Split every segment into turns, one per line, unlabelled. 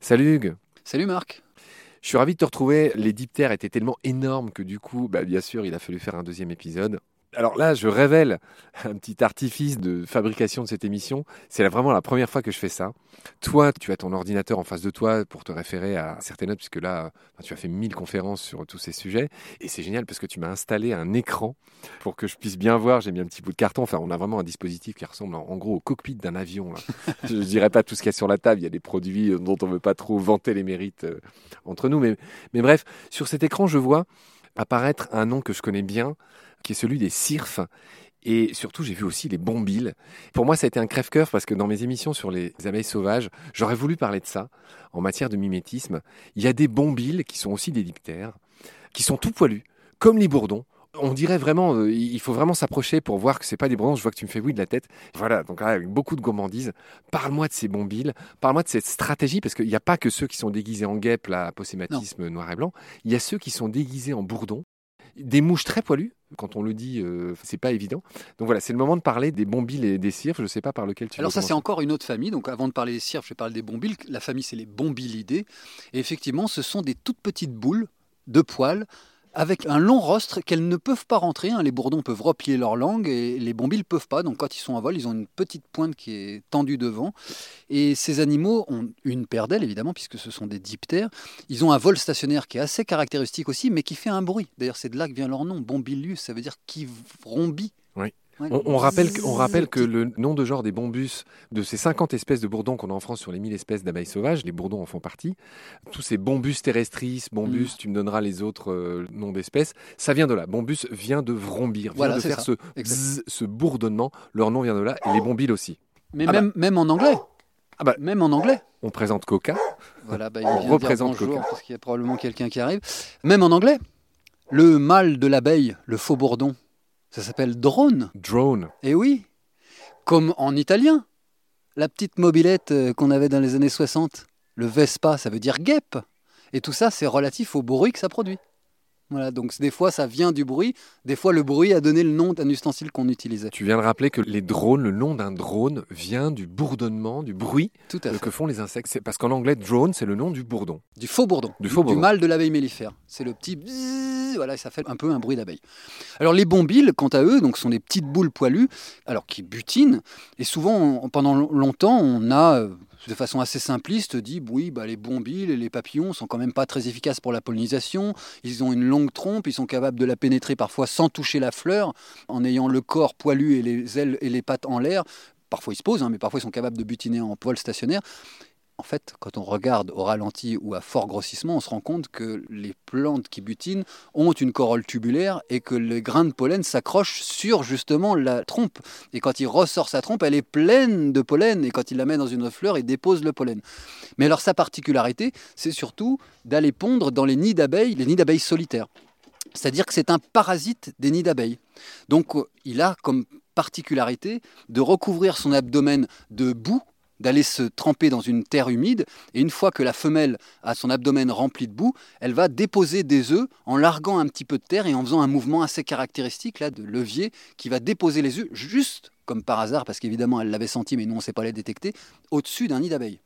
Salut Hugues.
Salut Marc.
Je suis ravi de te retrouver. Les diptères étaient tellement énormes que du coup, bah, bien sûr, il a fallu faire un deuxième épisode. Alors là, je révèle un petit artifice de fabrication de cette émission. C'est vraiment la première fois que je fais ça. Toi, tu as ton ordinateur en face de toi pour te référer à certaines notes, puisque là, tu as fait mille conférences sur tous ces sujets. Et c'est génial parce que tu m'as installé un écran pour que je puisse bien voir. J'ai mis un petit bout de carton. Enfin, on a vraiment un dispositif qui ressemble en, gros au cockpit d'un avion. je ne dirais pas tout ce qu'il y a sur la table. Il y a des produits dont on ne veut pas trop vanter les mérites euh, entre nous. Mais, mais bref, sur cet écran, je vois apparaître un nom que je connais bien, qui est celui des CIRF. Et surtout, j'ai vu aussi les bombiles. Pour moi, ça a été un crève-cœur parce que dans mes émissions sur les abeilles sauvages, j'aurais voulu parler de ça en matière de mimétisme. Il y a des bombiles qui sont aussi des diptères, qui sont tout poilus, comme les bourdons. On dirait vraiment, euh, il faut vraiment s'approcher pour voir que c'est pas des bourdons. Je vois que tu me fais oui de la tête. Voilà, donc avec beaucoup de gourmandise. Parle-moi de ces bombiles, parle-moi de cette stratégie, parce qu'il n'y a pas que ceux qui sont déguisés en guêpe, là, aposématisme noir et blanc. Il y a ceux qui sont déguisés en bourdons, des mouches très poilues, quand on le dit, euh, c'est pas évident. Donc voilà, c'est le moment de parler des bombiles et des cirfes. Je ne sais pas par lequel tu
Alors
ça,
c'est encore une autre famille. Donc avant de parler des cirfes, je parle des bombiles. La famille, c'est les bombilidés. Et effectivement, ce sont des toutes petites boules de poils avec un long rostre qu'elles ne peuvent pas rentrer. Hein. Les bourdons peuvent replier leur langue et les bombiles ne peuvent pas. Donc quand ils sont en vol, ils ont une petite pointe qui est tendue devant. Et ces animaux ont une paire d'ailes, évidemment, puisque ce sont des diptères. Ils ont un vol stationnaire qui est assez caractéristique aussi, mais qui fait un bruit. D'ailleurs, c'est de là que vient leur nom, bombilius, ça veut dire qui vrombit.
On, rappelle, on rappelle que le nom de genre des bombus, de ces 50 espèces de bourdons qu'on a en France sur les 1000 espèces d'abeilles sauvages, les bourdons en font partie, tous ces bombus terrestris, bombus, mm. tu me donneras les autres euh, noms d'espèces, ça vient de là. Bombus vient de vrombir, vient de faire ce, ce bourdonnement, leur nom vient de là, et les bombiles aussi.
Mais ah même, bah. même en anglais ah bah, même en anglais.
On présente Coca.
Voilà, bah, on représente Coca. Parce qu'il y a probablement quelqu'un qui arrive. Même en anglais, le mâle de l'abeille, le faux bourdon, ça s'appelle drone.
Drone.
Et eh oui, comme en italien. La petite mobilette euh, qu'on avait dans les années 60, le Vespa, ça veut dire guêpe. Et tout ça, c'est relatif au bruit que ça produit. Voilà, donc des fois ça vient du bruit, des fois le bruit a donné le nom d'un ustensile qu'on utilisait.
Tu viens de rappeler que les drones, le nom d'un drone vient du bourdonnement, du bruit que font les insectes. C'est parce qu'en anglais, drone, c'est le nom du bourdon.
Du faux bourdon. Du, faux bourdon. du mâle de l'abeille mellifère. C'est le petit voilà, ça fait un peu un bruit d'abeille. Alors les bombiles, quant à eux, donc sont des petites boules poilues, alors qui butinent. Et souvent, pendant longtemps, on a euh, de façon assez simpliste, dit oui, bah, les bombiles et les papillons sont quand même pas très efficaces pour la pollinisation. Ils ont une longue trompe, ils sont capables de la pénétrer parfois sans toucher la fleur, en ayant le corps poilu et les ailes et les pattes en l'air. Parfois ils se posent, hein, mais parfois ils sont capables de butiner en vol stationnaire. En fait, quand on regarde au ralenti ou à fort grossissement, on se rend compte que les plantes qui butinent ont une corolle tubulaire et que les grains de pollen s'accrochent sur justement la trompe. Et quand il ressort sa trompe, elle est pleine de pollen. Et quand il la met dans une fleur, il dépose le pollen. Mais alors sa particularité, c'est surtout d'aller pondre dans les nids d'abeilles, les nids d'abeilles solitaires. C'est-à-dire que c'est un parasite des nids d'abeilles. Donc il a comme particularité de recouvrir son abdomen de boue d'aller se tremper dans une terre humide, et une fois que la femelle a son abdomen rempli de boue, elle va déposer des œufs en larguant un petit peu de terre et en faisant un mouvement assez caractéristique là, de levier qui va déposer les œufs juste comme par hasard, parce qu'évidemment elle l'avait senti, mais nous on ne sait pas les détecter, au-dessus d'un nid d'abeilles.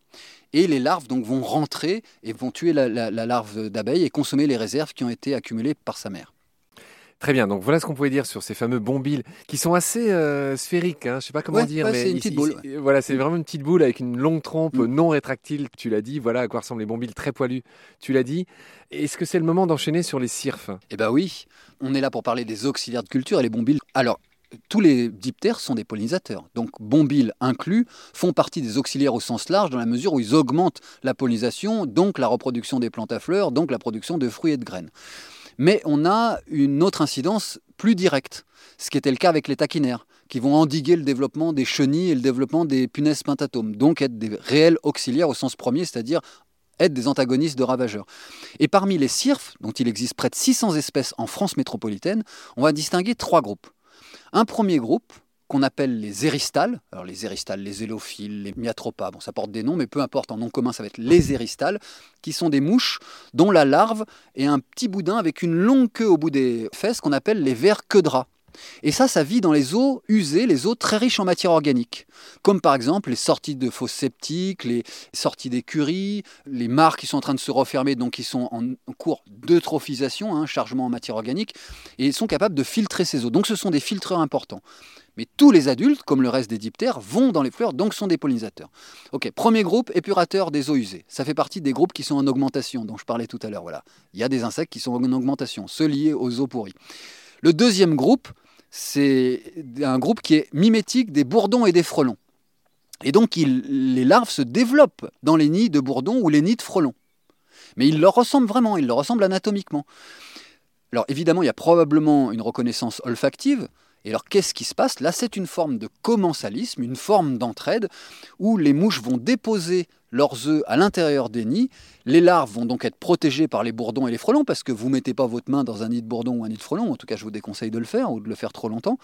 Et les larves donc vont rentrer et vont tuer la, la larve d'abeille et consommer les réserves qui ont été accumulées par sa mère.
Très bien, donc voilà ce qu'on pouvait dire sur ces fameux bombiles qui sont assez euh, sphériques, hein, je ne sais pas comment dire.
mais c'est une petite boule.
voilà, c'est vraiment une petite boule avec une longue trompe mm. non rétractile, tu l'as dit, voilà à quoi ressemblent les bombiles très poilus, tu l'as dit. Est-ce que c'est le moment d'enchaîner sur les cirfs
Eh bien oui, on est là pour parler des auxiliaires de culture et les bombiles. Alors, tous les diptères sont des pollinisateurs. Donc, bombiles inclus font partie des auxiliaires au sens large dans la mesure où ils augmentent la pollinisation, donc la reproduction des plantes à fleurs, donc la production de fruits et de graines. Mais on a une autre incidence plus directe, ce qui était le cas avec les taquinaires, qui vont endiguer le développement des chenilles et le développement des punaises pentatomes, donc être des réels auxiliaires au sens premier, c'est-à-dire être des antagonistes de ravageurs. Et parmi les cirfes, dont il existe près de 600 espèces en France métropolitaine, on va distinguer trois groupes. Un premier groupe, qu'on appelle les éristales. Alors les éristales, les élophiles, les miatropas, bon ça porte des noms, mais peu importe, en nom commun ça va être les éristales, qui sont des mouches dont la larve est un petit boudin avec une longue queue au bout des fesses qu'on appelle les vers queudras. Et ça, ça vit dans les eaux usées, les eaux très riches en matière organique, comme par exemple les sorties de fosses septiques, les sorties d'écuries, les mares qui sont en train de se refermer, donc qui sont en cours d'eutrophisation, hein, chargement en matière organique, et ils sont capables de filtrer ces eaux. Donc ce sont des filtreurs importants. Mais tous les adultes, comme le reste des diptères, vont dans les fleurs, donc sont des pollinisateurs. Ok, premier groupe, épurateur des eaux usées. Ça fait partie des groupes qui sont en augmentation, dont je parlais tout à l'heure. Voilà. Il y a des insectes qui sont en augmentation, ceux liés aux eaux pourries. Le deuxième groupe, c'est un groupe qui est mimétique des bourdons et des frelons. Et donc les larves se développent dans les nids de bourdons ou les nids de frelons. Mais ils leur ressemblent vraiment, ils leur ressemblent anatomiquement. Alors évidemment, il y a probablement une reconnaissance olfactive, et alors, qu'est-ce qui se passe? Là, c'est une forme de commensalisme, une forme d'entraide, où les mouches vont déposer leurs œufs à l'intérieur des nids. Les larves vont donc être protégées par les bourdons et les frelons, parce que vous ne mettez pas votre main dans un nid de bourdon ou un nid de frelon. En tout cas, je vous déconseille de le faire ou de le faire trop longtemps.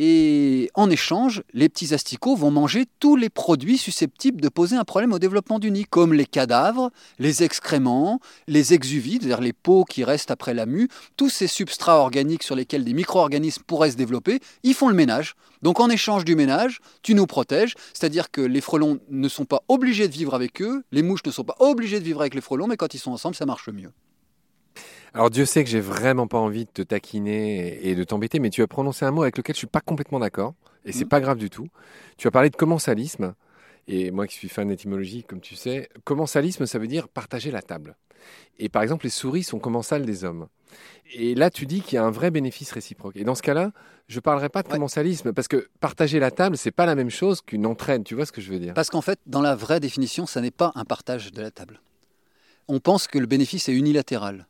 Et en échange, les petits asticots vont manger tous les produits susceptibles de poser un problème au développement du nid, comme les cadavres, les excréments, les exuvides, c'est-à-dire les peaux qui restent après la mue, tous ces substrats organiques sur lesquels des micro-organismes pourraient se développer, ils font le ménage. Donc en échange du ménage, tu nous protèges, c'est-à-dire que les frelons ne sont pas obligés de vivre avec eux, les mouches ne sont pas obligées de vivre avec les frelons, mais quand ils sont ensemble, ça marche mieux.
Alors Dieu sait que j'ai vraiment pas envie de te taquiner et de t'embêter, mais tu as prononcé un mot avec lequel je suis pas complètement d'accord, et c'est mm. pas grave du tout. Tu as parlé de commensalisme, et moi qui suis fan d'étymologie, comme tu sais, commensalisme, ça veut dire partager la table. Et par exemple, les souris sont commensales des hommes. Et là, tu dis qu'il y a un vrai bénéfice réciproque. Et dans ce cas-là, je ne parlerai pas de commensalisme, parce que partager la table, c'est pas la même chose qu'une entraîne. Tu vois ce que je veux dire?
Parce qu'en fait, dans la vraie définition, ça n'est pas un partage de la table. On pense que le bénéfice est unilatéral.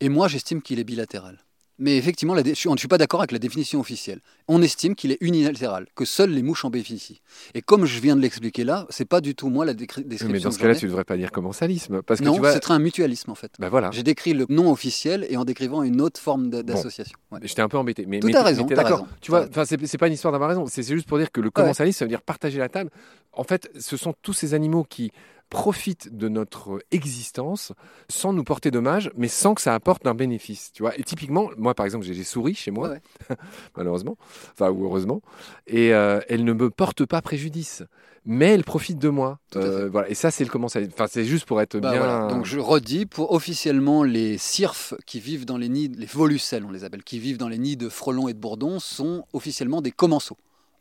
Et moi, j'estime qu'il est bilatéral. Mais effectivement, je ne suis pas d'accord avec la définition officielle. On estime qu'il est unilatéral, que seules les mouches en bénéficient. Et comme je viens de l'expliquer là, c'est pas du tout moi la description.
Mais dans ce cas-là, tu ne devrais pas dire commensalisme. Parce que
non,
vois...
c'est un mutualisme en fait.
Ben voilà.
J'ai décrit le nom officiel et en décrivant une autre forme d'association.
J'étais un peu embêté. Mais,
tout raison.
D'accord. Tu vois, c'est pas une histoire d'avoir raison. C'est juste pour dire que le commensalisme, ça veut dire partager la table. En fait, ce sont tous ces animaux qui profite de notre existence sans nous porter dommage, mais sans que ça apporte un bénéfice. Tu vois et typiquement, moi par exemple, j'ai des souris chez moi, malheureusement, enfin ou heureusement, et euh, elles ne me portent pas préjudice, mais elles profitent de moi. Euh, voilà. Et ça, c'est le comment ça. Enfin, c'est juste pour être bah, bien.
Donc je redis, pour officiellement les cirfs qui vivent dans les nids, les volucelles, on les appelle, qui vivent dans les nids de frelons et de bourdons, sont officiellement des commensaux.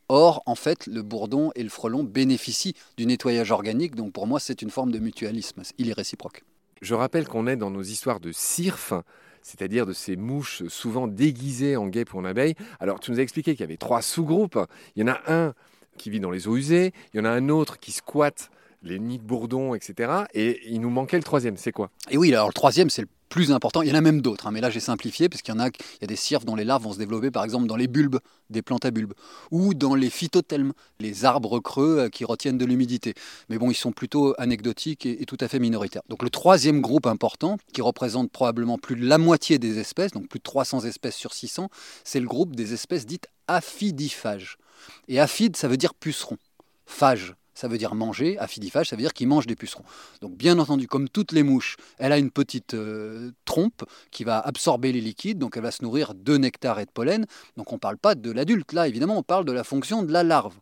Or, en fait, le bourdon et le frelon bénéficient du nettoyage organique, donc pour moi, c'est une forme de mutualisme. Il est réciproque.
Je rappelle qu'on est dans nos histoires de cirf, c'est-à-dire de ces mouches souvent déguisées en guêpes ou en abeilles. Alors, tu nous as expliqué qu'il y avait trois sous-groupes. Il y en a un qui vit dans les eaux usées, il y en a un autre qui squatte les nids de bourdons, etc. Et il nous manquait le troisième, c'est quoi?
Et oui, alors le troisième, c'est le plus important. Il y en a même d'autres, hein, mais là j'ai simplifié parce qu'il y a, des cirfs dont les larves vont se développer par exemple dans les bulbes des plantes à bulbes ou dans les phytothelmes, les arbres creux euh, qui retiennent de l'humidité. Mais bon, ils sont plutôt anecdotiques et, tout à fait minoritaires. Donc le troisième groupe important, qui représente probablement plus de la moitié des espèces, donc plus de 300 espèces sur 600, c'est le groupe des espèces dites aphidiphages. Et aphide, ça veut dire puceron. Phage, ça veut dire manger. Aphidifage, ça veut dire qu'il mange des pucerons. Donc bien entendu, comme toutes les mouches, elle a une petite euh, trompe qui va absorber les liquides, donc elle va se nourrir de nectar et de pollen. Donc on ne parle pas de l'adulte, là évidemment, on parle de la fonction de la larve.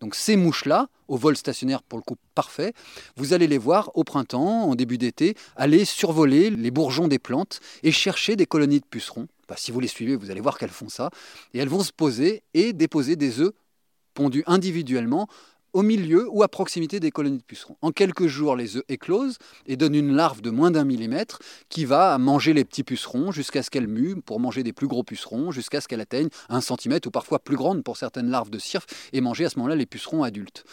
Donc ces mouches-là, au vol stationnaire pour le coup parfait, vous allez les voir au printemps, en début d'été, aller survoler les bourgeons des plantes et chercher des colonies de pucerons. Bah, si vous les suivez, vous allez voir qu'elles font ça. Et elles vont se poser et déposer des œufs pondus individuellement au milieu ou à proximité des colonies de pucerons. En quelques jours, les œufs éclosent et donnent une larve de moins d'un millimètre qui va manger les petits pucerons jusqu'à ce qu'elle mue pour manger des plus gros pucerons, jusqu'à ce qu'elle atteigne un centimètre ou parfois plus grande pour certaines larves de cirf et manger à ce moment-là les pucerons adultes.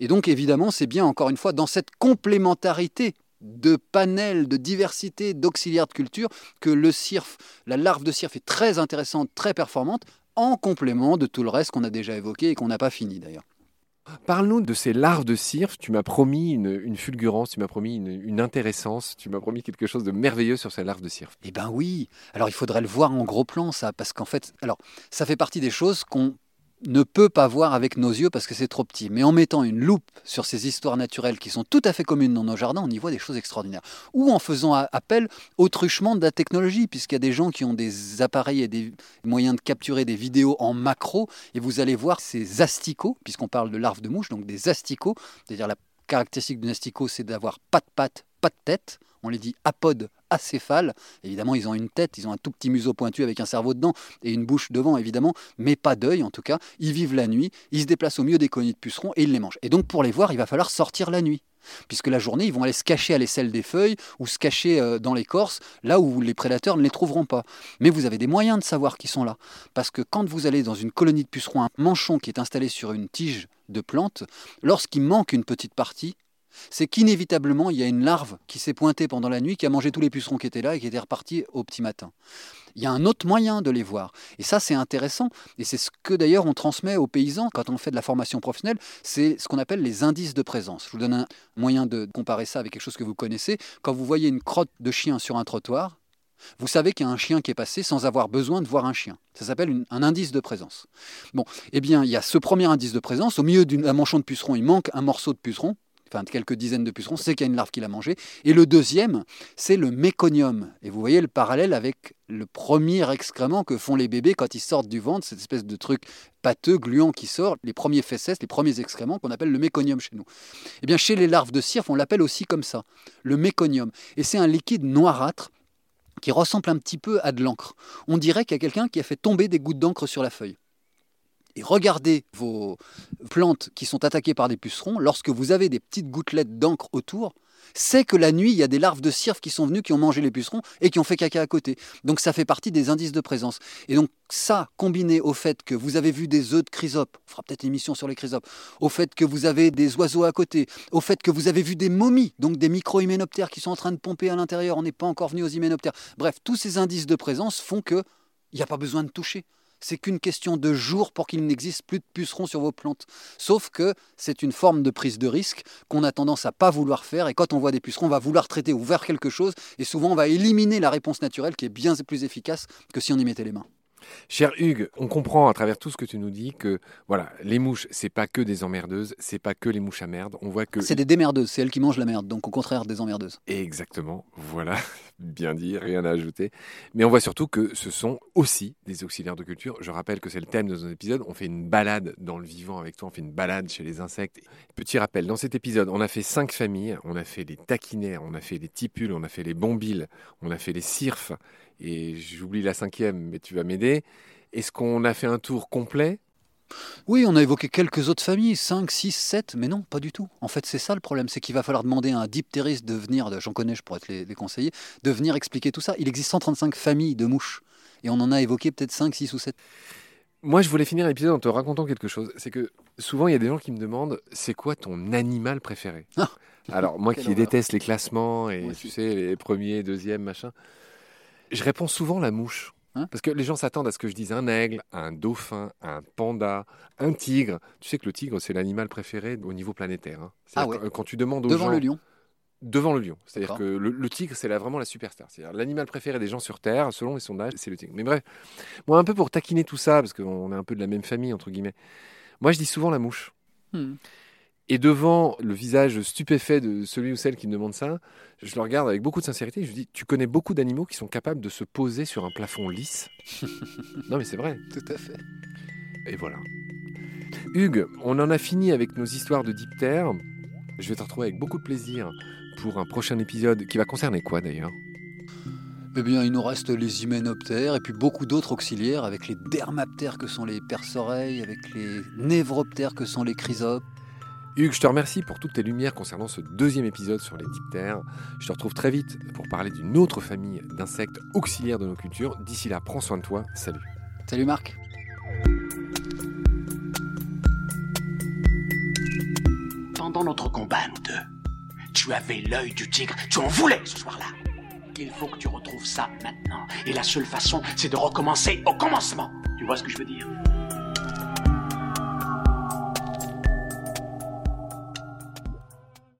Et donc évidemment, c'est bien encore une fois dans cette complémentarité de panel, de diversité d'auxiliaires de culture que le cirf, la larve de cirf est très intéressante, très performante, en complément de tout le reste qu'on a déjà évoqué et qu'on n'a pas fini d'ailleurs.
Parle-nous de ces larves de cirf. Tu m'as promis une, fulgurance, tu m'as promis une, intéressance, tu m'as promis quelque chose de merveilleux sur ces larves de cirf.
Eh ben oui. Alors il faudrait le voir en gros plan, ça, parce qu'en fait, alors ça fait partie des choses qu'on ne peut pas voir avec nos yeux parce que c'est trop petit. Mais en mettant une loupe sur ces histoires naturelles qui sont tout à fait communes dans nos jardins, on y voit des choses extraordinaires. Ou en faisant appel au truchement de la technologie, puisqu'il y a des gens qui ont des appareils et des moyens de capturer des vidéos en macro, et vous allez voir ces asticots, puisqu'on parle de larves de mouche, donc des asticots, c'est-à-dire la caractéristique d'un asticot, c'est d'avoir pas de pattes, pas de tête. On les dit apodes acéphales. Évidemment, ils ont une tête, ils ont un tout petit museau pointu avec un cerveau dedans et une bouche devant, évidemment, mais pas d'œil en tout cas. Ils vivent la nuit, ils se déplacent au milieu des colonies de pucerons et ils les mangent. Et donc, pour les voir, il va falloir sortir la nuit. Puisque la journée, ils vont aller se cacher à l'aisselle des feuilles ou se cacher euh, dans l'écorce, là où les prédateurs ne les trouveront pas. Mais vous avez des moyens de savoir qu'ils sont là. Parce que quand vous allez dans une colonie de pucerons, un manchon qui est installé sur une tige de plante, lorsqu'il manque une petite partie, c'est qu'inévitablement, il y a une larve qui s'est pointée pendant la nuit, qui a mangé tous les pucerons qui étaient là et qui était repartie au petit matin. Il y a un autre moyen de les voir. Et ça, c'est intéressant. Et c'est ce que d'ailleurs on transmet aux paysans quand on fait de la formation professionnelle. C'est ce qu'on appelle les indices de présence. Je vous donne un moyen de comparer ça avec quelque chose que vous connaissez. Quand vous voyez une crotte de chien sur un trottoir, vous savez qu'il y a un chien qui est passé sans avoir besoin de voir un chien. Ça s'appelle un indice de présence. Bon, eh bien, il y a ce premier indice de présence. Au milieu d'un manchon de puceron, il manque un morceau de puceron enfin quelques dizaines de pucerons, c'est qu'il y a une larve qui l'a mangé. Et le deuxième, c'est le méconium. Et vous voyez le parallèle avec le premier excrément que font les bébés quand ils sortent du ventre, cette espèce de truc pâteux, gluant qui sort, les premiers fesses, les premiers excréments qu'on appelle le méconium chez nous. Eh bien, chez les larves de cirque, on l'appelle aussi comme ça, le méconium. Et c'est un liquide noirâtre qui ressemble un petit peu à de l'encre. On dirait qu'il y a quelqu'un qui a fait tomber des gouttes d'encre sur la feuille et regardez vos plantes qui sont attaquées par des pucerons, lorsque vous avez des petites gouttelettes d'encre autour, c'est que la nuit, il y a des larves de cirque qui sont venues, qui ont mangé les pucerons et qui ont fait caca à côté. Donc ça fait partie des indices de présence. Et donc ça, combiné au fait que vous avez vu des œufs de chrysopes, on fera peut-être une émission sur les chrysopes, au fait que vous avez des oiseaux à côté, au fait que vous avez vu des momies, donc des micro-hyménoptères qui sont en train de pomper à l'intérieur, on n'est pas encore venu aux hyménoptères. Bref, tous ces indices de présence font qu'il n'y a pas besoin de toucher c'est qu'une question de jours pour qu'il n'existe plus de pucerons sur vos plantes. Sauf que c'est une forme de prise de risque qu'on a tendance à pas vouloir faire et quand on voit des pucerons, on va vouloir traiter ou faire quelque chose et souvent on va éliminer la réponse naturelle qui est bien plus efficace que si on y mettait les mains.
Cher Hugues, on comprend à travers tout ce que tu nous dis que voilà, les mouches, c'est pas que des emmerdeuses, c'est pas que les mouches à merde. On voit que
c'est des démerdeuses, c'est elles qui mangent la merde, donc au contraire des emmerdeuses.
Exactement, voilà, bien dit, rien à ajouter. Mais on voit surtout que ce sont aussi des auxiliaires de culture. Je rappelle que c'est le thème de nos épisodes. On fait une balade dans le vivant avec toi, on fait une balade chez les insectes. Petit rappel, dans cet épisode, on a fait cinq familles. On a fait les taquinaires, on a fait les tipules, on a fait les bombiles, on a fait les cirfes et j'oublie la cinquième, mais tu vas m'aider. Est-ce qu'on a fait un tour complet?
Oui, on a évoqué quelques autres familles, 5, 6, 7, mais non, pas du tout. En fait, c'est ça le problème, c'est qu'il va falloir demander à un diptériste de venir, j'en connais, je pourrais te les, conseiller, de venir expliquer tout ça. Il existe 135 familles de mouches, et on en a évoqué peut-être 5, 6 ou 7.
Moi, je voulais finir l'épisode en te racontant quelque chose. C'est que souvent, il y a des gens qui me demandent c'est quoi ton animal préféré? Ah. Alors, moi qui déteste les classements et tu sais, les premiers, deuxièmes, machin, je réponds souvent la mouche. Hein Parce que les gens s'attendent à ce que je dise un aigle, un dauphin, un panda, un tigre. Tu sais que le tigre, c'est l'animal préféré au niveau planétaire. Hein.
Ah
quand tu demandes aux
Devant le lion
Devant le lion. C'est-à-dire que le, tigre, c'est vraiment la superstar. C'est l'animal préféré des gens sur Terre, selon les sondages, c'est le tigre. Mais bref, moi, un peu pour taquiner tout ça, parce qu'on est un peu de la même famille, entre guillemets, moi, je dis souvent la mouche. Hmm. Et devant le visage stupéfait de celui ou celle qui me demande ça, je le regarde avec beaucoup de sincérité et je lui dis Tu connais beaucoup d'animaux qui sont capables de se poser sur un plafond lisse? Non, mais c'est vrai.
Tout à fait.
Et voilà. Hugues, on en a fini avec nos histoires de diptères. Je vais te retrouver avec beaucoup de plaisir pour un prochain épisode qui va concerner quoi d'ailleurs?
Eh bien, il nous reste les hyménoptères et puis beaucoup d'autres auxiliaires avec les dermaptères que sont les perce-oreilles, avec les névroptères que sont les chrysopes,
Hugues, je te remercie pour toutes tes lumières concernant ce deuxième épisode sur les diptères. Je te retrouve très vite pour parler d'une autre famille d'insectes auxiliaires de nos cultures. D'ici là, prends soin de toi. Salut.
Salut Marc.
Pendant notre combat, nous deux, tu avais l'œil du tigre. Tu en voulais ce soir-là. Il faut que tu retrouves ça maintenant. Et la seule façon, c'est de recommencer au commencement. Tu vois ce que je veux dire?